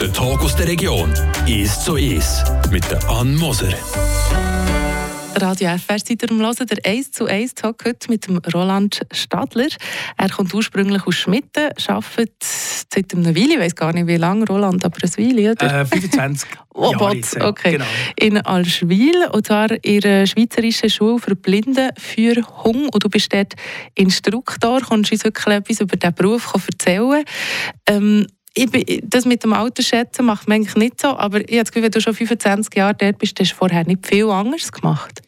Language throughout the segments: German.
Der Talk aus der Region ist so ist mit der Ann Moser. Radio FR seid ihr am Hören, der 1 zu 1 Talk heute mit dem Roland Stadler. Er kommt ursprünglich aus Schmitten, arbeitet seit einer Weile, ich weiß gar nicht wie lange, Roland, aber eine Weile, oder? Äh, 25 oh, Jahre jetzt, okay. genau. In Alschwil, und zwar in der Schweizerischen Schule für Blinde für Hung. Und du bist dort Instruktor, kannst du uns wirklich etwas über diesen Beruf erzählen. Ähm, ich, das mit dem Alter schätzen macht man eigentlich nicht so, aber ich habe das Gefühl, wenn du schon 25 Jahre dort bist, hast du vorher nicht viel anderes gemacht.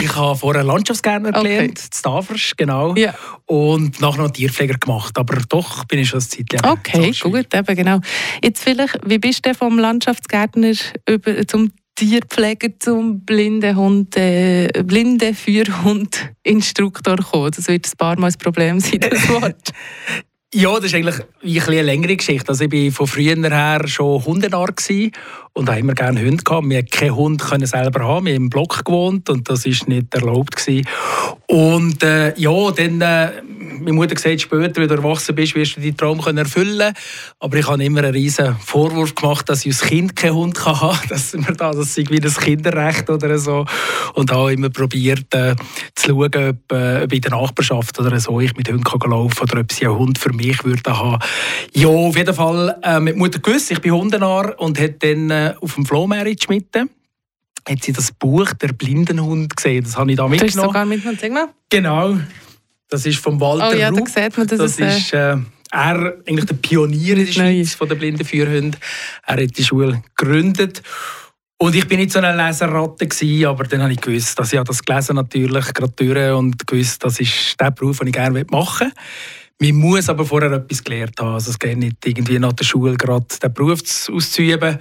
Ich habe vorher Landschaftsgärtner okay. gelernt, in Stavers, genau. Ja. Und nachher noch Tierpfleger gemacht. Aber doch bin ich schon ein Zeitchen Okay, gut, eben, genau. Jetzt vielleicht, wie bist du vom Landschaftsgärtner über, zum Tierpfleger zum Blindehund, äh, Blindenführhund-Instruktor gekommen? Das wird ein paar Mal ein Problem sein, das Wort. Ja, das ist eigentlich eine längere Geschichte. Also ich war von früher her schon Hundenarr und habe immer gerne Hunde gehabt. Wir keinen Hund selber haben. Wir haben im Block gewohnt und das war nicht erlaubt. Gewesen. Und äh, ja, dann, äh, meine Mutter gesagt, später, wenn du erwachsen bist, wirst du deinen Traum können erfüllen Aber ich habe immer einen riesen Vorwurf gemacht, dass ich als Kind keinen Hund haben. Dass mir da, das sei wie ein Kinderrecht oder so. Und habe immer probiert äh, zu schauen, ob, äh, in der Nachbarschaft oder so ich mit Hunden kann laufen oder ob sie einen Hund für mich würde haben. Ja, auf jeden Fall äh, mit Mutter gewusst, ich bin Hundenarr und hat dann äh, auf dem Flohmarkt mitten hat sie das Buch «Der Blindenhund» gesehen. Das habe ich da mitgenommen. Du hast sogar mitgenommen, sag mal. Genau. Das ist von Walter Oh ja, Rupp. da sieht man, dass das es, ist äh, er, eigentlich der Pionier in der Schweiz von der blinden Führhunde. Er hat die Schule gegründet. Und ich bin nicht so eine Leserratte gewesen, aber dann habe ich gewusst, dass ich das gelesen natürlich gerade durch und gewusst, das ist der Beruf, den ich gerne machen möchte. Man muss aber vorher etwas gelernt haben. Also es geht nicht irgendwie nach der Schule gerade den Beruf auszuüben.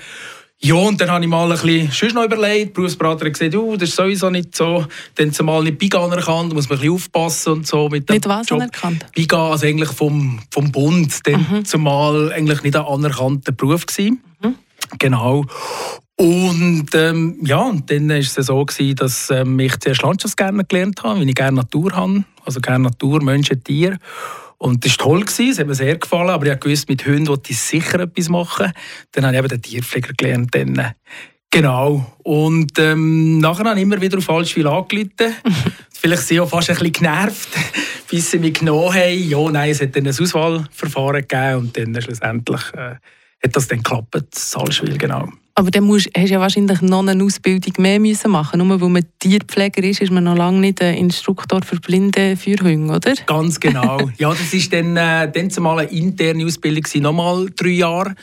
Ja, und dann habe ich mal ein bisschen noch überlegt. Die Berufsberater hat gesagt, oh, das ist sowieso nicht so. Dann zumal nicht BIGA anerkannt, da muss man ein bisschen aufpassen und so. Mit dem nicht was Job. anerkannt? BIGA, also eigentlich vom, vom Bund, dann mhm. zumal eigentlich nicht ein anerkannter Beruf gewesen. Mhm. Genau. Und ähm, ja, und dann war es so, gewesen, dass ähm, ich zuerst Landschaftsgärtner gelernt habe, weil ich gerne Natur habe. Also gerne Natur, Menschen, Tiere. Und das war toll, es hat mir sehr gefallen, aber ich wusste, mit Hunden wollte ich sicher etwas machen. Dann habe ich eben den Tierpfleger gelernt. Dann. Genau. Und ähm, nachher habe ich immer wieder auf Falschwil angerufen. Vielleicht sind sie auch fast ein bisschen genervt, bis sie mich genommen haben. Ja, nein, es hat dann ein Auswahlverfahren gegeben und dann schlussendlich äh, hat das dann geklappt, Salzwil, genau. Aber dann musst, hast du ja wahrscheinlich noch eine Ausbildung mehr müssen machen Nur weil man Tierpfleger ist, ist man noch lange nicht ein Instruktor für blinde Führhunde, oder? Ganz genau. ja, das war dann, äh, dann zumal eine interne Ausbildung, nochmal drei Jahre,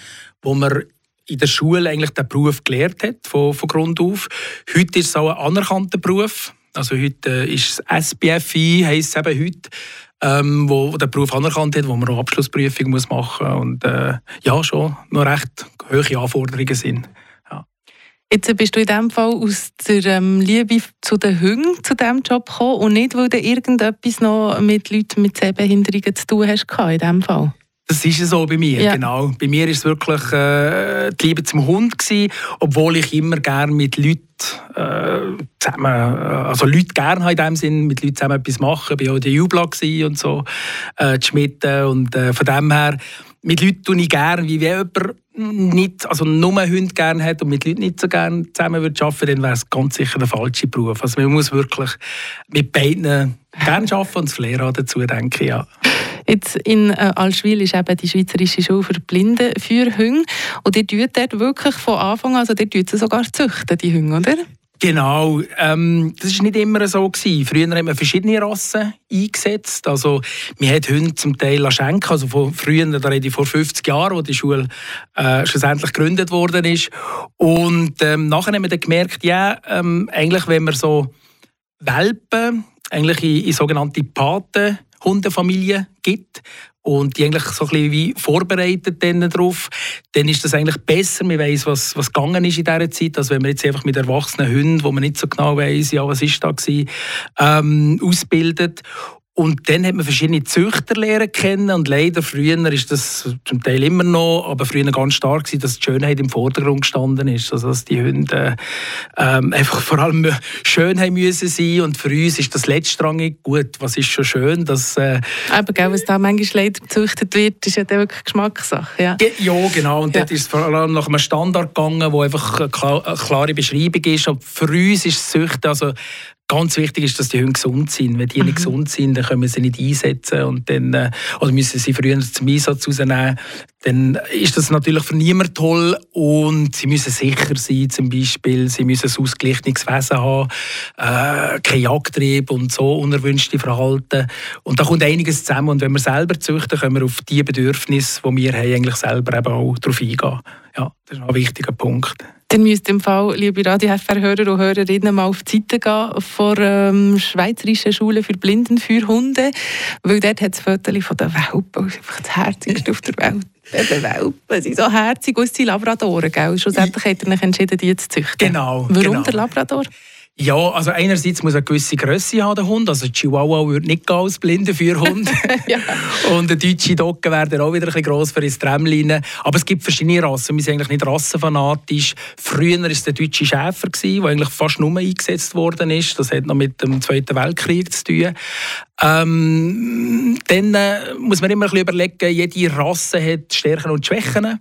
wo man in der Schule eigentlich den Beruf gelernt hat, von, von Grund auf. Heute ist es auch ein anerkannter Beruf. Also heute äh, ist es SBFI, heisst es eben heute ähm, wo der Beruf anerkannt hat, wo man eine Abschlussprüfung muss machen muss. Und äh, ja, schon noch recht hohe Anforderungen sind. Ja. Jetzt bist du in diesem Fall aus der ähm, Liebe zu den Hunden zu diesem Job gekommen und nicht, weil du irgendetwas noch mit Leuten mit Sehbehinderungen zu tun hast in diesem Fall? Das ist so bei mir, ja. genau. Bei mir war es wirklich äh, die Liebe zum Hund gewesen, obwohl ich immer gerne mit Leuten äh, zusammen, äh, also Leute gerne in dem Sinn, mit Leuten zusammen etwas machen. Ich war auch der Jubla und so, äh, die Schmitten und äh, von dem her, mit Leuten tue ich gerne, wie wenn jemand nicht, also nur einen Hund gerne hat und mit Leuten nicht so gerne zusammen würde arbeiten, dann wäre es ganz sicher der falsche Beruf. Also man muss wirklich mit beiden gerne arbeiten und das Flair dazu, denke ich, ja. Jetzt in äh, Alschwil ist eben die Schweizerische Schule für Blinde für Hunde. Und die tut dort wirklich von Anfang an, also die tut sie sogar züchten, die Hunde, oder? Genau, ähm, das war nicht immer so. Gewesen. Früher haben wir verschiedene Rassen eingesetzt. Also, wir haben Hunde zum Teil schenken. Also von früher, da rede ich vor 50 Jahren, als die Schule äh, schlussendlich gegründet worden ist. Und ähm, nachher haben wir dann gemerkt, ja, ähm, eigentlich, wenn wir so Welpen eigentlich in, in sogenannte Paten Hundefamilie gibt und die eigentlich so ein bisschen wie vorbereitet darauf, dann ist das eigentlich besser. Man weiß, was, was gegangen ist in dieser Zeit, als wenn man jetzt einfach mit erwachsenen Hunden, wo man nicht so genau weiß, ja, was ist da gewesen, ähm, ausbildet. Und dann hat man verschiedene Züchter lernen kennen und leider früher ist das zum Teil immer noch, aber früher ganz stark gewesen, dass die Schönheit im Vordergrund gestanden ist, also dass die Hunde ähm, einfach vor allem schön haben müssen sein und für uns ist das letztrangig gut. Was ist schon schön, dass äh, aber gell, was da manchmal leider gezüchtet wird, ist ja dann wirklich Geschmackssache. Ja, ja genau und ja. dort ist es vor allem nach einem Standard gegangen, wo einfach eine klare Beschreibung ist. Und für uns ist Züchten also Ganz wichtig ist, dass die Hunde gesund sind. Wenn die mhm. nicht gesund sind, dann können wir sie nicht einsetzen und dann, äh, oder müssen sie früher zum Einsatz rausnehmen. Dann ist das natürlich für niemanden toll und sie müssen sicher sein, zum Beispiel. Sie müssen ein ausgeglichenes Wesen haben, äh, kein Jagdtrieb und so unerwünschte Verhalten. Und da kommt einiges zusammen und wenn wir selber züchten, können wir auf die Bedürfnisse, die wir haben, eigentlich selber eben auch darauf eingehen. Ja, das ist ein wichtiger Punkt. Dann müsst im Fall, liebe Radio-FR-Hörer und Hörerinnen, mal auf die Seite gehen von ähm, Schweizerischen Schule für Blindenführhunde, weil dort hat es Fotos von den Welpen, einfach das Herzigste auf der Welt. Die Welpen sind so herzig aus die Labradoren, gell? Schlussendlich hat er sich entschieden, die zu züchten. Genau. Warum genau. der Labrador? Ja, also einerseits muss er eine gewisse Größe haben, der Hund. Also Chihuahua würde nicht gehen als blinde Führhund. ja. Und der deutsche Dogge wäre auch wieder ein bisschen gross für ins Tramline. Aber es gibt verschiedene Rassen. Wir sind eigentlich nicht rassenfanatisch. Früher war es der deutsche Schäfer, der eigentlich fast nur eingesetzt worden ist. Das hat noch mit dem Zweiten Weltkrieg zu tun. Ähm, dann äh, muss man immer ein bisschen überlegen, jede Rasse hat Stärken und Schwächen.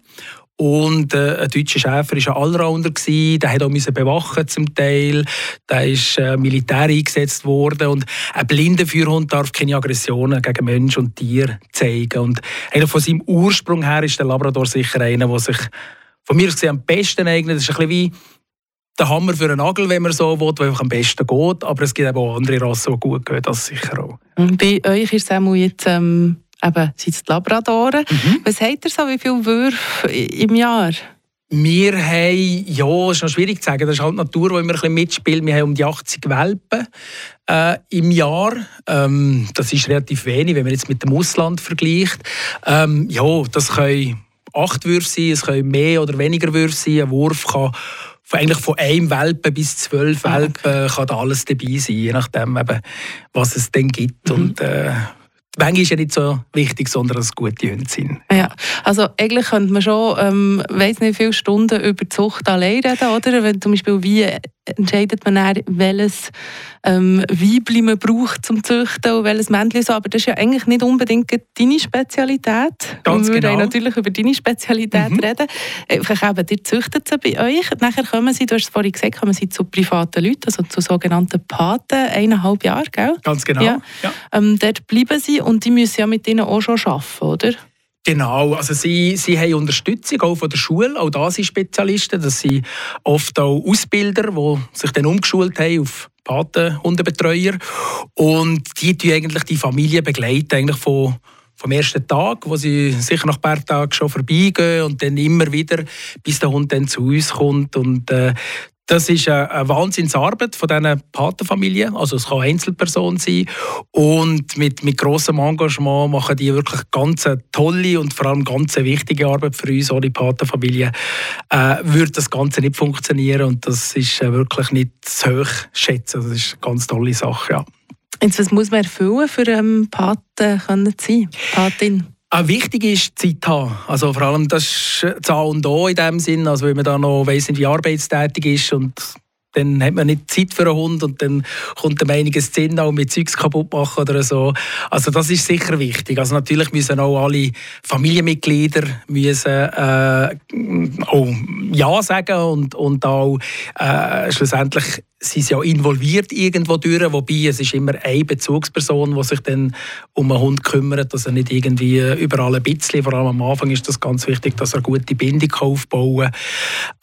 Und äh, ein deutscher Schäfer war ein Allrounder. Gewesen. Der musste auch bewachen zum Teil. Der ist äh, Militär eingesetzt worden. Und ein blinder Führhund darf keine Aggressionen gegen Mensch und Tier zeigen. Und eigentlich von seinem Ursprung her ist der Labrador sicher einer, der sich von mir aus am besten eignet. Das ist ein bisschen wie der Hammer für einen Nagel, wenn man so will, der einfach am besten geht. Aber es gibt auch andere Rassen, die gut gehen, das sicher auch. Bei euch ist es jetzt... Ähm eben sind Labradoren. Mhm. Was habt ihr so, wie viele Würfe im Jahr? Wir haben, ja, ist noch schwierig zu sagen, das ist halt die Natur, die immer ein bisschen mitspielt. Wir haben um die 80 Welpen äh, im Jahr. Ähm, das ist relativ wenig, wenn man jetzt mit dem Ausland vergleicht. Ähm, ja, das können acht Würfe sein, es können mehr oder weniger Würfe sein. Ein Wurf kann eigentlich von einem Welpen bis zwölf ah, Welpen okay. kann da alles dabei sein, je nachdem, eben, was es denn gibt. Mhm. Und, äh, Manchmal ist ja nicht so wichtig, sondern dass es gute Hunde sind. Ja, also eigentlich könnte man schon, ähm, weiß nicht, viele Stunden über Zucht allein reden, oder? Wenn zum Beispiel, wie entscheidet man dann, welches ähm, Weibli man braucht zum Züchten und welches Männchen so. Aber das ist ja eigentlich nicht unbedingt deine Spezialität. Ganz wir genau. natürlich über deine Spezialität mhm. reden. Einfach eben, ihr züchtet sie bei euch. Nachher kommen sie, du hast es vorhin gesagt, kommen sie zu privaten Leuten, also zu sogenannten Paten, eineinhalb Jahre, gell? Ganz genau. Ja. ja. Ähm, dort bleiben sie und die müssen ja mit ihnen auch schon arbeiten, oder? Genau, also sie, sie haben Unterstützung auch von der Schule, auch da sind Spezialisten, das sind oft auch Ausbilder, die sich dann umgeschult haben auf Patenhundebetreuer und die begleiten eigentlich die Familie begleiten eigentlich von vom ersten Tag, wo sie sicher nach ein paar Tagen schon vorbeigehen und dann immer wieder, bis der Hund dann zu uns kommt. Und äh, das ist eine Wahnsinnsarbeit von diesen Patenfamilien. Also es kann Einzelperson sein. Und mit, mit grossem Engagement machen die wirklich ganz tolle und vor allem ganz wichtige Arbeit für uns. Ohne Patenfamilie äh, würde das Ganze nicht funktionieren. Und das ist äh, wirklich nicht zu hoch schätzen. Das ist eine ganz tolle Sache, ja. Jetzt, was muss man erfüllen, für einen Paten zu sein? Patin? Auch wichtig ist Zeit haben. Also vor allem das ist A und O in dem Sinn, also wenn man da noch weiss wie arbeitstätig ist und dann hat man nicht Zeit für einen Hund und dann kommt einem einiges Sinn auch mit Zeugs kaputt machen oder so. Also das ist sicher wichtig. Also natürlich müssen auch alle Familienmitglieder müssen, äh, auch Ja sagen und, und auch äh, schlussendlich sie sind ja involviert irgendwo durch, wobei es ist immer eine Bezugsperson, die sich dann um einen Hund kümmert, dass er nicht irgendwie überall ein bisschen, vor allem am Anfang ist das ganz wichtig, dass er eine gute Bindung aufbauen.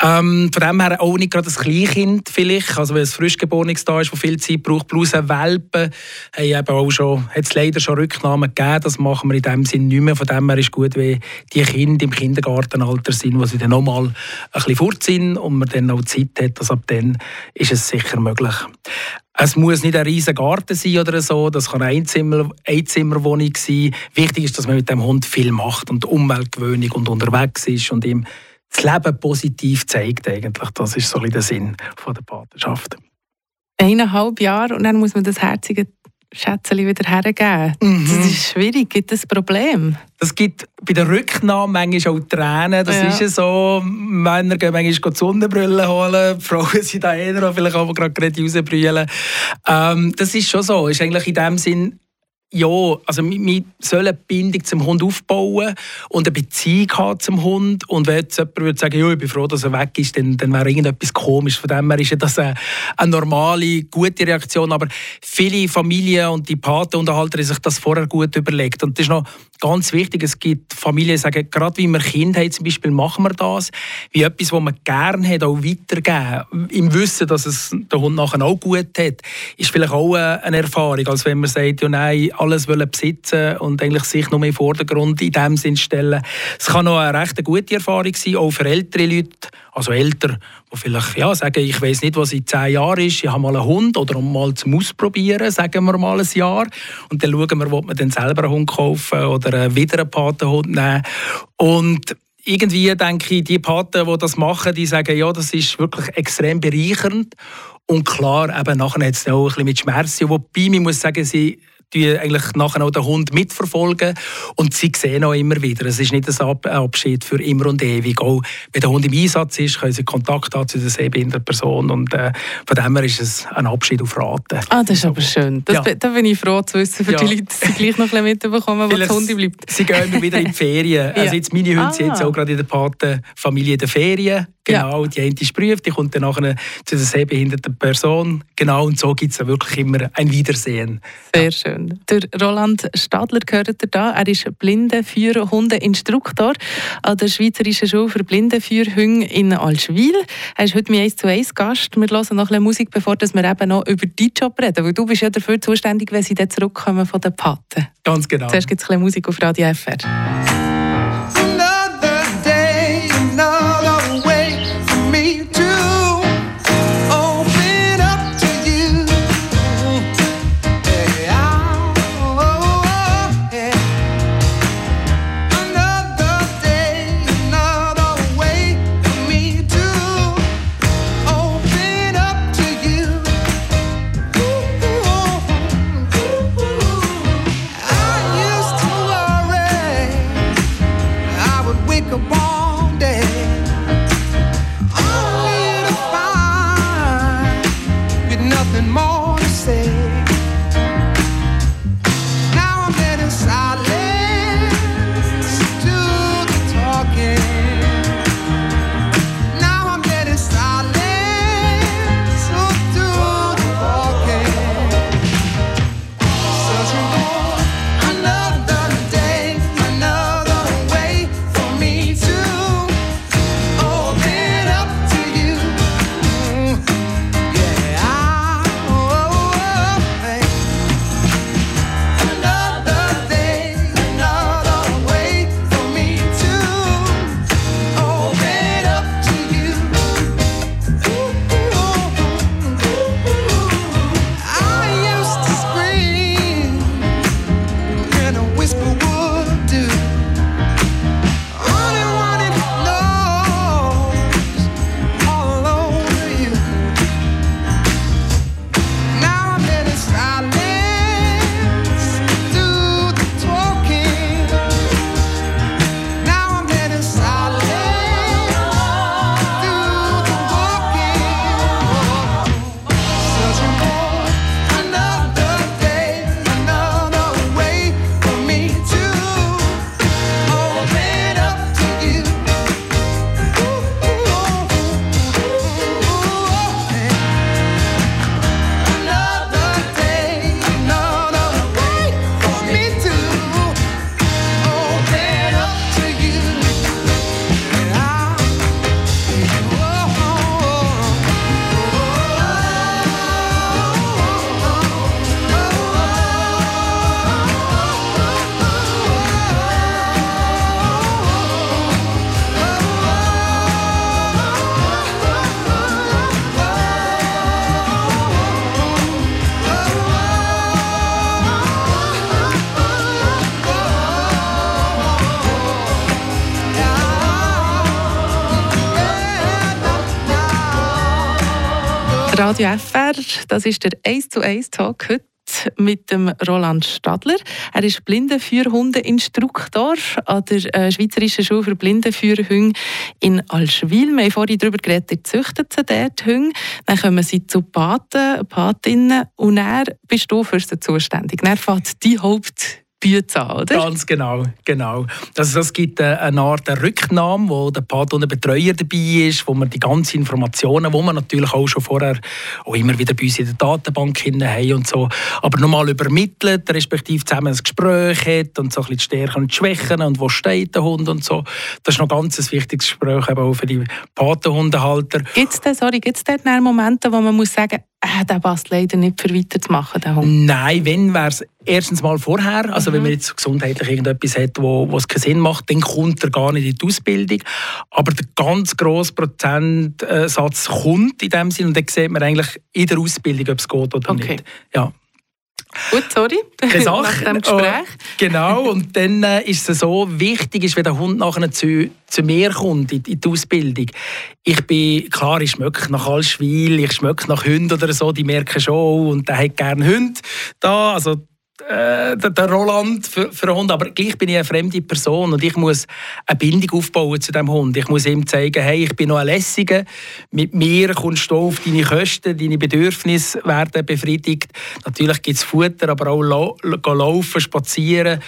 Ähm, von dem her auch nicht gerade ein Kleinkind vielleicht, also wenn es Frischgeborenes da ist, wo viel Zeit braucht, plus ein Welpen, haben eben auch schon, hat es leider schon Rücknahmen gegeben, das machen wir in dem Sinn nicht mehr, von dem her ist gut, wenn die Kinder im Kindergartenalter sind, wo sie dann nochmal ein bisschen fort sind und man dann auch Zeit hat, dass ab dann ist es sicher sicher möglich. Es muss nicht ein riesiger Garten sein oder so, das kann eine Einzimmer, Einzimmerwohnung sein. Wichtig ist, dass man mit dem Hund viel macht und Umweltgewöhnung und unterwegs ist und ihm das Leben positiv zeigt eigentlich. Das ist so der Sinn der Patenschaft. Eineinhalb Jahre und dann muss man das herzige Schätzchen wieder hergeben. Mhm. Das ist schwierig. Gibt es ein Problem? Es gibt bei der Rücknahme manchmal auch Tränen. Das ja. ist ja so. Männer gehen manchmal die Sonnenbrille holen. Frauen sind da eher vielleicht auch gerade rausbrüllen. Ähm, das ist schon so. Ist eigentlich in dem Sinn ja, also wir sollen eine Bindung zum Hund aufbauen und eine Beziehung haben zum Hund. Und wenn jetzt jemand würde sagen, ja, ich bin froh, dass er weg ist, dann, dann wäre irgendetwas komisch. Von dem her ist das eine, eine normale, gute Reaktion. Aber viele Familien und die Patenunterhalter haben sich das vorher gut überlegt. Und das ist noch ganz wichtig. Es gibt Familien, die sagen, gerade wie wir Kinder haben, zum Beispiel, machen wir das, wie etwas, was man gerne hat, auch weitergeben. Im Wissen, dass es der Hund nachher auch gut hat, ist vielleicht auch eine Erfahrung, als wenn man sagt, ja nein, alles wollen besitzen und eigentlich sich noch mehr im Vordergrund in dem Sinn stellen. Es kann noch eine recht gute Erfahrung sein, auch für ältere Leute, also Eltern, die vielleicht ja, sagen, ich weiß nicht, was in zehn Jahren ist, ich habe mal einen Hund oder um mal zum Ausprobieren, sagen wir mal ein Jahr. Und dann schauen wir, ob wir dann selber einen Hund kaufen oder wieder einen Patenhund nehmen. Und irgendwie denke ich, die Paten, die das machen, die sagen, ja, das ist wirklich extrem bereichernd. Und klar, eben nachher hat es auch ein bisschen mit Schmerzen. Wobei, man muss sagen, sie die eigentlich nachher auch den Hund mitverfolgen und sie sehen auch immer wieder. Es ist nicht ein Abschied für immer und ewig. Auch wenn der Hund im Einsatz ist, können sie Kontakt haben zu der sehbehinderten Person und äh, von dem her ist es ein Abschied auf Raten. Ah, das ist aber schön. Das, ja. Da bin ich froh zu wissen, für ja. die Leute, dass sie gleich noch ein bisschen mitbekommen, wo der Hund bleibt. Sie gehen wieder in die Ferien. Also jetzt meine Hunde ah. sind jetzt auch gerade in der Patenfamilie in der Ferien. Genau, ja. die eine ist prüft, die kommt dann nachher zu der sehbehinderten Person. Genau, und so gibt es wirklich immer ein Wiedersehen. Sehr ja. Schön. Der Roland Stadler gehört da. Er ist Blindenführhundeinstruktor an der Schweizerischen Schule für Blindenführhunde in Alschwil. Er ist heute mein 1 zu 1 Gast. Wir hören noch ein bisschen Musik, bevor wir eben noch über deinen Job reden. Weil du bist ja dafür zuständig, wenn sie dann zurückkommen von den Paten. Ganz genau. Zuerst gibt es ein bisschen Musik auf Radio FR. Radio FR, das ist der 1 zu 1 Talk heute mit dem Roland Stadler. Er ist Blindenführhundeinstruktor an der äh, Schweizerischen Schule für Blindenführhunde in Alschwil. Wir haben vorhin darüber geredet, ihr züchtet sie dort Hunde. Dann kommen sie zu Paten, Patinnen und er bist du für sie zuständig. Dann fährt die Haupt Büte an, oder? Ganz genau, genau. Also es gibt äh, eine Art Rücknahme, wo der der Betreuer dabei ist, wo man die ganzen Informationen, wo man natürlich auch schon vorher auch immer wieder bei uns in der Datenbank haben und so, aber nochmal übermittelt, respektive zusammen ein Gespräch hat und so ein bisschen die Stärken und die Schwächen und wo steht der Hund und so. Das ist noch ganz ein wichtiges Gespräch eben auch für die Patenhundehalter. Gibt es da, Momente, wo man muss sagen, äh, der passt leider nicht für weiterzumachen, der Hund? Nein, wenn wäre es erstens mal vorher. Also mhm. wenn man jetzt gesundheitlich irgendetwas hat, wo, es keinen Sinn macht, dann kommt er gar nicht in die Ausbildung. Aber der ganz grosse Prozentsatz kommt in dem Sinn und dann sieht man eigentlich in der Ausbildung, ob es geht oder okay. nicht. Ja. Gut, sorry. Keine Sache. Nach dem Gespräch. Genau, und dann äh, ist es so wichtig, ist, wenn der Hund nachher zu, zu mir kommt in, in die Ausbildung. Ich bin, klar, ich schmecke nach Allschwil, ich schmecke nach Hunden oder so, die merken schon, oh, und der hat gerne Hunde da, also äh, der, Roland für, für einen Hund, aber gleich bin ich eine fremde Person und ich muss eine Bindung aufbauen zu dem Hund. Ich muss ihm zeigen, hey, ich bin noch ein Lässiger, mit mir kommst du auf deine Kosten, deine Bedürfnisse werden befriedigt. Natürlich gibt es Futter, aber auch lau laufen, spazieren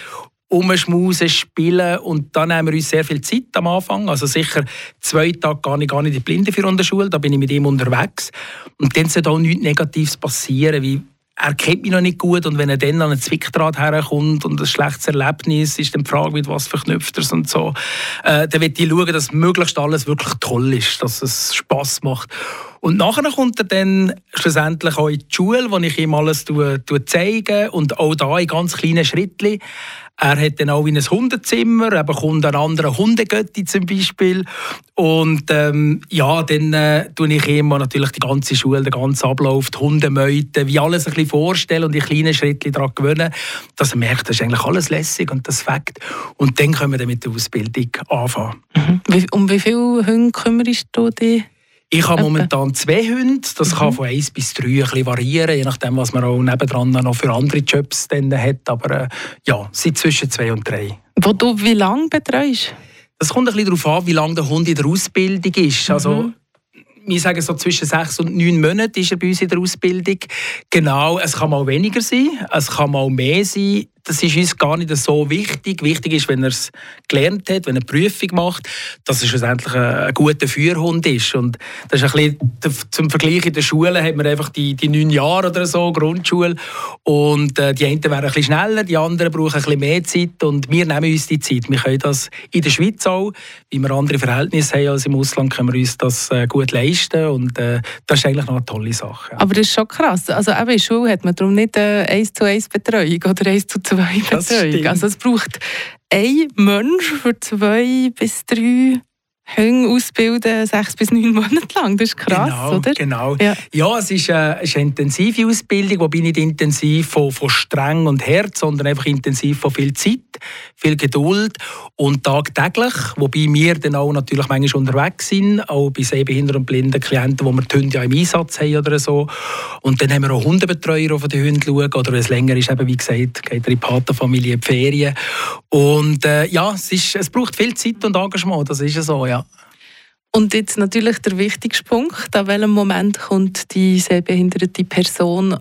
umschmusen, spielen und dann nehmen wir uns sehr viel Zeit am Anfang. Also sicher zwei Tage gar nicht, gar nicht die Blinde für der Schule, da bin ich mit ihm unterwegs. Und dann sollte auch nichts Negatives passieren, wie er kennt mich noch nicht gut und wenn er dann an einen Zwickdraht herkommt und ein schlechtes Erlebnis ist, dann die Frage, mit was verknüpft er und so, äh, dann wird ich schauen, dass möglichst alles wirklich toll ist, dass es Spass macht. Und nachher kommt er dann schlussendlich auch in die Schule, wo ich ihm alles zeige und auch da in ganz kleinen Schritten. Er hat dann auch in ein Hundezimmer, er bekommt einen anderen Hundegötti zum Beispiel. Und ähm, ja, dann äh, tue ich ihm natürlich die ganze Schule, den ganzen Ablauf, die Hundemeute, wie alles ein bisschen vorstellen und die kleinen Schritte daran gewöhnen, dass er merkt, das ist eigentlich alles lässig und das Fakt. Und dann können wir dann mit der Ausbildung anfangen. Mhm. Um wie viele Hunde kümmerst du dich? Ich habe momentan zwei Hunde. Das mhm. kann von eins bis drei ein bisschen variieren, je nachdem, was man auch nebendran noch für andere Jobs dann hat. Aber äh, ja, sind zwischen zwei und drei. Wo du wie lange betreust? Das kommt ein bisschen darauf an, wie lange der Hund in der Ausbildung ist. Also, mhm. Also, wir sagen so zwischen sechs und neun Monaten ist er bei uns in der Ausbildung. Genau, es kann mal weniger sein, es kann mal mehr sein das ist uns gar nicht so wichtig. Wichtig ist, wenn er es gelernt hat, wenn er eine Prüfung macht, dass er schlussendlich ein, ein guter Führhund ist. Und das ist ein bisschen, zum Vergleich in der Schule hat man einfach die, die neun Jahre oder so, Grundschule. Und äh, die einen wären ein bisschen schneller, die anderen brauchen ein bisschen mehr Zeit. Und wir nehmen uns die Zeit. Wir können das in der Schweiz auch, wie wir andere Verhältnisse haben als im Ausland, können wir uns das äh, gut leisten. Und äh, das ist eigentlich noch eine tolle Sache. Ja. Aber das ist schon krass. Also eben in der Schule hat man darum nicht äh, 1 zu 1 Betreuung oder 1 zu 2 zwei Betreuung. Also es braucht ein Mensch für zwei bis drei Hunde ausbilden, sechs bis neun Monate lang. Das ist krass, genau, oder? Genau. Ja, ja es ist eine, ist eine intensive Ausbildung, wobei nicht intensiv von, von streng und Herz, sondern einfach intensiv von viel Zeit, viel Geduld und tagtäglich. Wobei wir dann auch natürlich manchmal unterwegs sind, auch bei sehbehinderten und blinden Klienten, wo wir die Hunde ja im Einsatz haben oder so. Und dann haben wir auch Hundebetreuer, die die Hunde schauen. Oder wenn es länger ist, eben, wie gesagt, geht er in die Patenfamilie in die Ferien. Und äh, ja, es, ist, es braucht viel Zeit und Engagement, das ist ja so, ja. Und jetzt natürlich der wichtigste Punkt, an welchem Moment kommt die sehbehinderte Person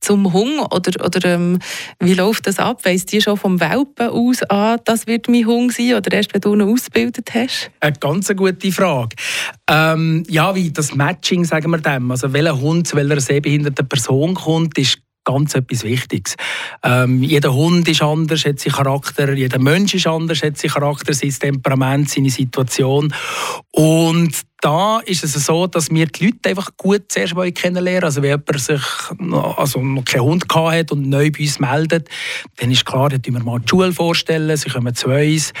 zum Hunger oder, oder ähm, wie läuft das ab? Weiss die schon vom Welpen aus an, das wird mein Hunger sein oder erst, wenn du ihn ausgebildet hast? Eine ganz gute Frage. Ähm, ja, wie das Matching, sagen wir dem. Also welcher Hund zu welcher sehbehinderten Person kommt, ist ganz etwas Wichtiges. Ähm, jeder Hund ist anders, hat seinen Charakter, jeder Mensch ist anders, hat seinen Charakter, sein Temperament, seine Situation. Und da ist es so, dass wir die Leute einfach gut zuerst mal kennenlernen. Also wenn jemand sich noch, also noch keinen Hund hat und neu bei uns meldet, dann ist klar, dann wir mal die Schule vorstellen, sie kommen zu uns.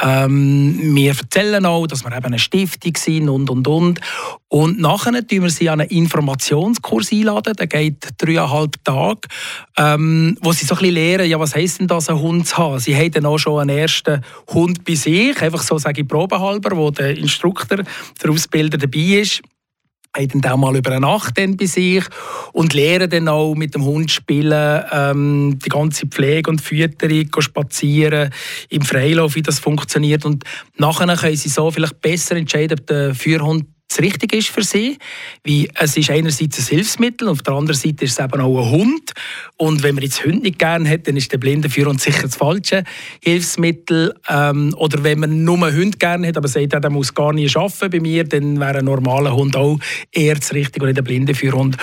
Ähm, wir erzählen auch, dass wir eben eine Stiftung sind und, und, und. Und nachher tun wir sie an einen Informationskurs einladen, der geht dreieinhalb Tage, ähm, wo sie so ein bisschen lernen, ja, was heisst denn das, einen Hund zu haben. Sie haben dann auch schon einen ersten Hund bei sich, einfach so sage ich probehalber, wo der Instruktor, der Ausbilder dabei ist. haben dann auch mal über eine Nacht bei sich und lernen dann auch mit dem Hund spielen, ähm, die ganze Pflege und Fütterung, spazieren, im Freilauf, wie das funktioniert und nachher können sie so vielleicht besser entscheiden, ob der Führhund das Richtige ist für sie. Wie, es ist einerseits ein Hilfsmittel, auf der anderen Seite ist es eben auch ein Hund. Und wenn man jetzt Hunde nicht gerne hat, dann ist der blinde Führhund sicher das falsche Hilfsmittel. Ähm, oder wenn man nur Hund gerne hat, aber sagt, der muss gar nicht arbeiten bei mir, dann wäre ein normaler Hund auch eher das Richtige und nicht ein blinde Führhund.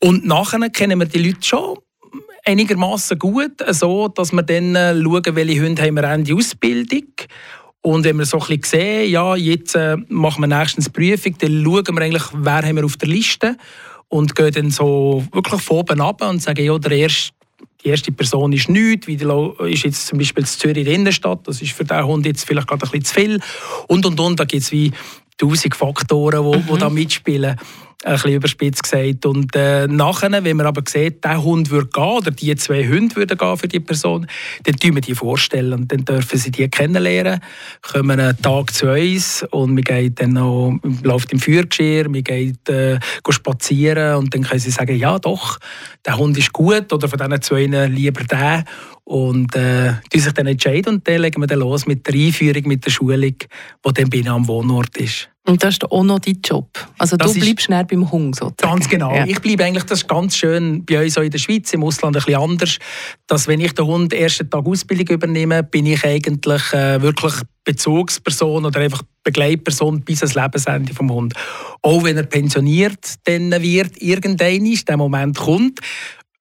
Und nachher kennen wir die Leute schon einigermaßen gut, so dass wir dann äh, schauen, welche Hunde haben wir in die Ausbildung und wenn wir so ein bisschen sehen, ja, jetzt äh, machen wir nächstens Prüfung, dann schauen wir eigentlich, wer haben wir auf der Liste und gehen dann so wirklich von oben ab und sagen, ja, der erste die erste Person ist nichts, wie ist jetzt zum Beispiel in Zürich Innenstadt, das ist für diesen Hund jetzt vielleicht gerade ein bisschen zu viel. Und und und, da gibt es wie tausend Faktoren, die mhm. da mitspielen ein bisschen überspitzt gesagt. Und äh, nachher, wenn man aber sieht, der Hund würde gehen oder die zwei Hunde würden gehen für die Person, dann tun wir die vorstellen und dann dürfen sie die kennenlernen, kommen einen Tag zu uns und wir gehen dann noch, läuft im Feuergeschirr, wir gehen äh, spazieren und dann können sie sagen, ja doch, der Hund ist gut oder von diesen zwei lieber der und äh, die sich dann entscheiden und dann legen wir dann los mit der Einführung, mit der Schulung, die dann bei am Wohnort ist. Und das ist auch noch dein Job. Also das du bleibst näher beim Hund sozusagen. Ganz genau. Ja. Ich bleibe eigentlich, das ist ganz schön bei uns auch in der Schweiz, im Ausland ein bisschen anders, dass wenn ich den Hund den ersten Tag Ausbildung übernehme, bin ich eigentlich äh, wirklich Bezugsperson oder einfach Begleitperson bis ans Lebensende vom Hund. Auch wenn er pensioniert dann wird, irgendein ist, der Moment kommt,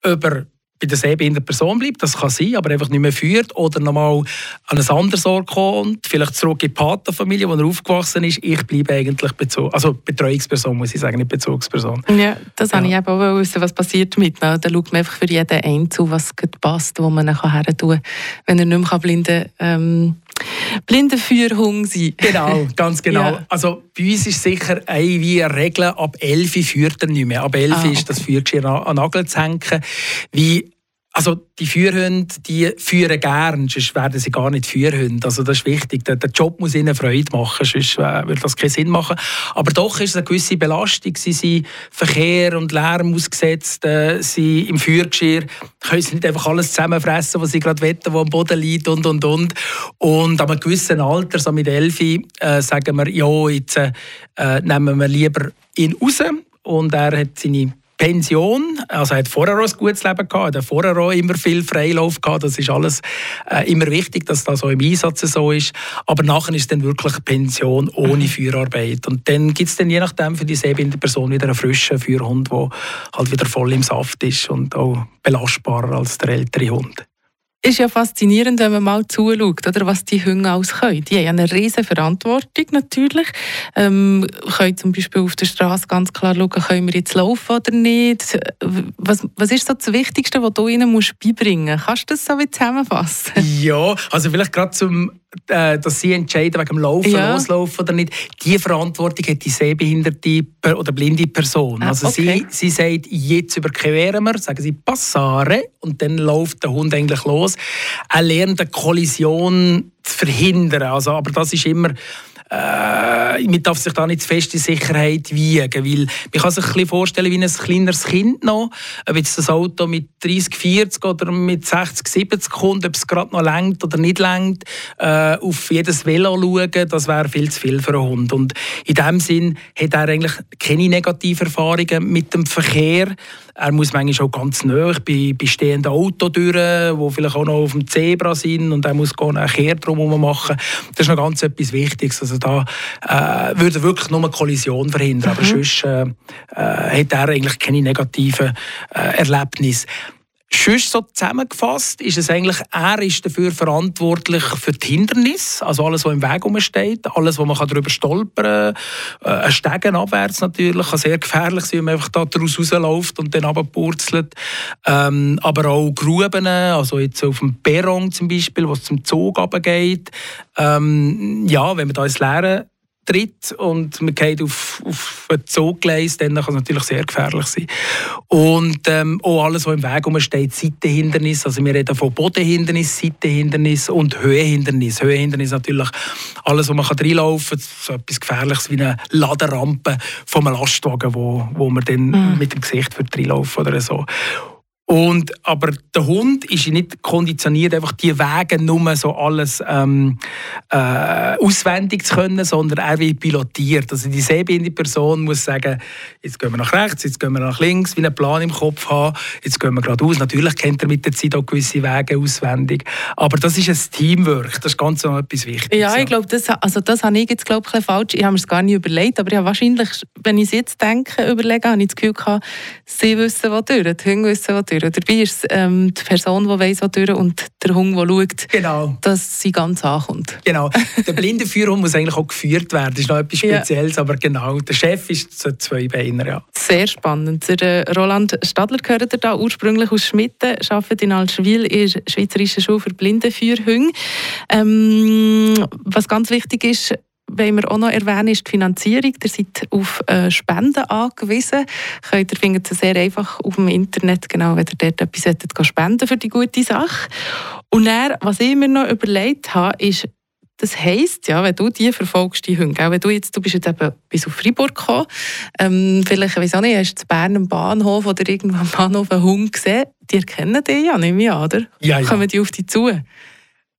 über bei der sehbehinderten Person bleibt, das kann sein, aber einfach nicht mehr führt oder nochmal an ein anderes Ort kommt, vielleicht zurück in die Patenfamilie, wo er aufgewachsen ist. Ich bleibe eigentlich Bezug, also Betreuungsperson, muss ich sagen, nicht Bezugsperson. Ja, das ja. habe ich eben auch wissen, was passiert mit mir. Da schaut man einfach für jeden einen zu, was passt, wo man ihn her tun kann, wenn er nicht mehr blinden ähm, Blindenführhung sein. Genau, ganz genau. Ja. Also bei uns ist sicher eine, wie eine Regel, ab 11 führt er nicht mehr. Ab 11 ah, okay. ist das Führgeschirr an, an Nagel zu hängen. Wie also die Führhunde, die führen gern, sonst werden sie gar nicht Führhunde. Also das ist wichtig. Der, der Job muss ihnen Freude machen, sonst äh, würde das keinen Sinn machen. Aber doch ist es eine gewisse Belastung. Sie sind Verkehr und Lärm ausgesetzt, äh, sie im Führgeschirr können sie nicht einfach alles zusammenfressen, was sie gerade wetten, wo am Boden liegt und und und. Und an einem gewissen Alter, so mit Elfi, äh, sagen wir, ja, jetzt äh, nehmen wir lieber ihn raus und er hat seine Pension, also er hat vorher auch ein gutes Leben gehabt, er hat vorher auch immer viel Freilauf gehabt, das ist alles äh, immer wichtig, dass das so im Einsatz so ist, aber nachher ist dann wirklich Pension ohne. Führarbeit und dann gibt es dann je nachdem für die sehbehinderte Person wieder einen frischen Führhund, der halt wieder voll im Saft ist und auch belastbarer als der ältere Hund ist ja faszinierend, wenn man mal zuschaut, oder, was die Hunde alles können. Die haben eine riesige Verantwortung natürlich. Ähm, können zum Beispiel auf der Straße ganz klar schauen, können wir jetzt laufen oder nicht. Was, was ist so das Wichtigste, was du ihnen musst beibringen musst? Kannst du das so wie zusammenfassen? Ja, also vielleicht gerade zum dass sie entscheiden wegen dem Laufen, ja. Loslaufen oder nicht, die Verantwortung hat die sehbehinderte oder blinde Person. Ah, also okay. sie, sie sagt, jetzt überqueren wir, sagen sie Passare und dann läuft der Hund eigentlich los. Er lernt eine Kollision zu verhindern. Also, aber das ist immer äh, man darf sich da nicht zu fest in Sicherheit wiegen, weil man kann sich ein vorstellen wie ein kleineres Kind noch, ob jetzt das Auto mit 30, 40 oder mit 60, 70 kommt, ob es gerade noch lenkt oder nicht lenkt, äh, auf jedes Velo schauen, das wäre viel zu viel für einen Hund. Und in dem Sinn hat er eigentlich keine negativen Erfahrungen mit dem Verkehr. Er muss manchmal auch ganz nah bei, bei stehenden Autos durch, die vielleicht auch noch auf dem Zebra sind und er muss gar einen Kehr drum machen. Das ist noch ganz etwas Wichtiges. Also da äh, würde wirklich nur eine Kollision verhindern, mhm. aber sonst äh, äh, hat er eigentlich keine negativen äh, Erlebnisse. Sonst so zusammengefasst ist es eigentlich, er ist dafür verantwortlich für die Hindernisse, also alles, was im Weg steht, alles, wo man darüber stolpern kann. Äh, ein Stegen abwärts natürlich kann sehr gefährlich sein, wenn man einfach da daraus rausläuft und dann runterpurzelt. Ähm, aber auch Gruben, also jetzt auf dem Perron zum Beispiel, wo es zum Zug runtergeht. Ähm, ja, wenn man da ins Leere tritt und man geht auf, auf ein Zoggleis, dann kann es natürlich sehr gefährlich sein. Und ähm, auch alles, was im Weg steht, Seitenhindernis, also wir reden von Bodenhindernis, Seitenhindernis und Höhenhindernis. Höhenhindernis natürlich alles, wo man reinlaufen kann, so etwas Gefährliches wie eine Laderampe von einem Lastwagen, wo, wo man dann mhm. mit dem Gesicht reinlaufen oder so. Und, aber der Hund ist nicht konditioniert, einfach die Wege nur so alles ähm, äh, auswendig zu können, sondern er wird pilotiert. Also die sehbehinderte Person muss sagen, jetzt gehen wir nach rechts, jetzt gehen wir nach links, wie einen Plan im Kopf haben, jetzt gehen wir geradeaus. Natürlich kennt er mit der Zeit auch gewisse Wege auswendig. Aber das ist ein Teamwork, das ist ganz so etwas Wichtiges. Ja, ich glaube, das, also das habe ich jetzt glaube ich, falsch. Ich habe mir es gar nicht überlegt, aber ich habe wahrscheinlich, wenn ich es jetzt denke, überlege, habe ich das Gefühl gehabt, sie wissen, was durch, die Hunde wissen, was durch durch. Dabei ist es ähm, die Person, die weiss, was durch und der Hund, der schaut, genau. dass sie ganz ankommt. Genau. Der blinde Führhund muss eigentlich auch geführt werden. Das ist noch etwas Spezielles, ja. aber genau. Der Chef ist so zwei Beiner, ja. Sehr spannend. Der äh, Roland Stadler gehört da ursprünglich aus Schmitten, arbeitet in Alschwil in der Schweizerischen Schule für blinde Führhunde. Ähm, was ganz wichtig ist, wollen wir auch noch erwähnen, ist die Finanzierung. Ihr seid auf äh, Spenden angewiesen. Könnt ihr findet es sehr einfach auf dem Internet, genau, wenn ihr dort etwas solltet, spenden für die gute Sache. Und dann, was ich mir noch überlegt habe, ist, das heisst, ja, wenn du die verfolgst, die Hunde, wenn du jetzt, du bist jetzt eben bis auf Freiburg gekommen, ähm, vielleicht, weiß auch nicht, hast du zu Bern am Bahnhof oder irgendwo am Bahnhof einen Hund gesehen, die erkennen dich ja, ich an, oder? Ja, ja. Kommen die auf dich zu?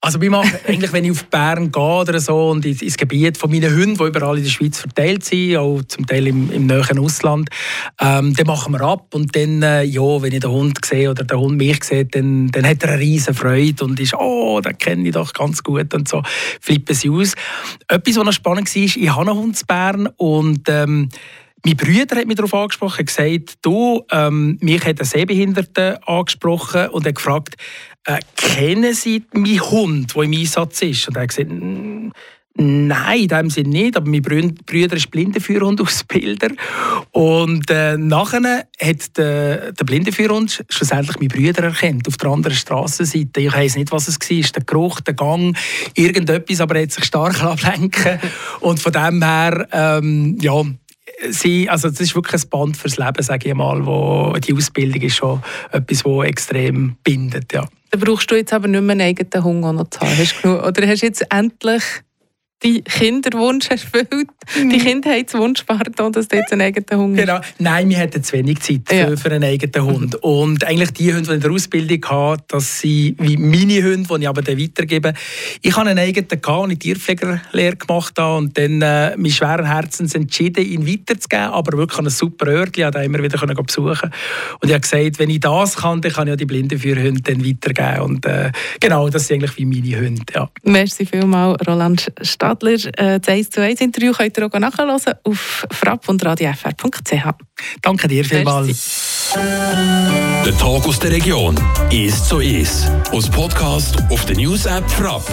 Also wir machen eigentlich, wenn ich auf Bern gehe oder so und ins, Gebiet von meinen Hunden, die überall in der Schweiz verteilt sind, auch zum Teil im, im nahen Ausland, ähm, dann machen wir ab und dann, äh, ja, wenn ich den Hund sehe oder der Hund mich sieht, dann, dann hat er eine riesen Freude und ist, oh, den kenne ich doch ganz gut und so flippen sie aus. Etwas, was noch spannend war, ich habe einen Hund in Bern und ähm, mein Bruder hat mich darauf angesprochen, gesagt, du, ähm, mich hat ein Sehbehinderter angesprochen und hat gefragt, äh, kennen Sie meinen Hund, der im Einsatz ist? Und er hat gesagt, Nein, in dem Sinne nicht, aber mein Bruder ist Blindenführhund aus Bilder. Und äh, nachher hat der, der Blindenführhund schlussendlich meinen Bruder erkannt, auf der anderen Strassenseite. Ich weiß nicht, was es war, der Geruch, der Gang, irgendetwas, aber er hat sich stark ablenken Und von dem her, ähm, ja, sie, also das ist wirklich ein Band fürs Leben, sage ich mal, wo die Ausbildung ist schon etwas, das extrem bindet, ja. Dann brauchst du jetzt aber nicht mehr einen eigenen Hunger noch zu haben. Hast genug, oder hast du jetzt endlich die Kinderwunsch erfüllt, mhm. die Kindheitswunsch, pardon, dass du jetzt einen eigenen Hund Genau. Nein, wir hatten zu wenig Zeit für, ja. für einen eigenen Hund. Und eigentlich die Hunde, die ich in der Ausbildung hatte, das sind wie meine Hunde, die ich aber dann weitergebe. Ich habe einen eigenen gehabt, und ich Tierpflegerlehre gemacht habe und dann äh, mit schweren Herzens entschieden, ihn weiterzugeben, aber wirklich an ein super Örtchen, da immer wieder können besuchen Und ich habe gesagt, wenn ich das kann, dann kann ich ja die Blinden für Hunde dann weitergeben. Und äh, genau, das sind eigentlich wie meine Hunde. Ja. Merci vielmals, Roland Stadt. Adler. Äh, das 1 zu 1 Interview könnt ihr auch nachhören auf frapp und radiofr.ch. Danke dir vielmals. Der Tag aus der Region ist so ist. Aus Podcast auf der News App Frapp.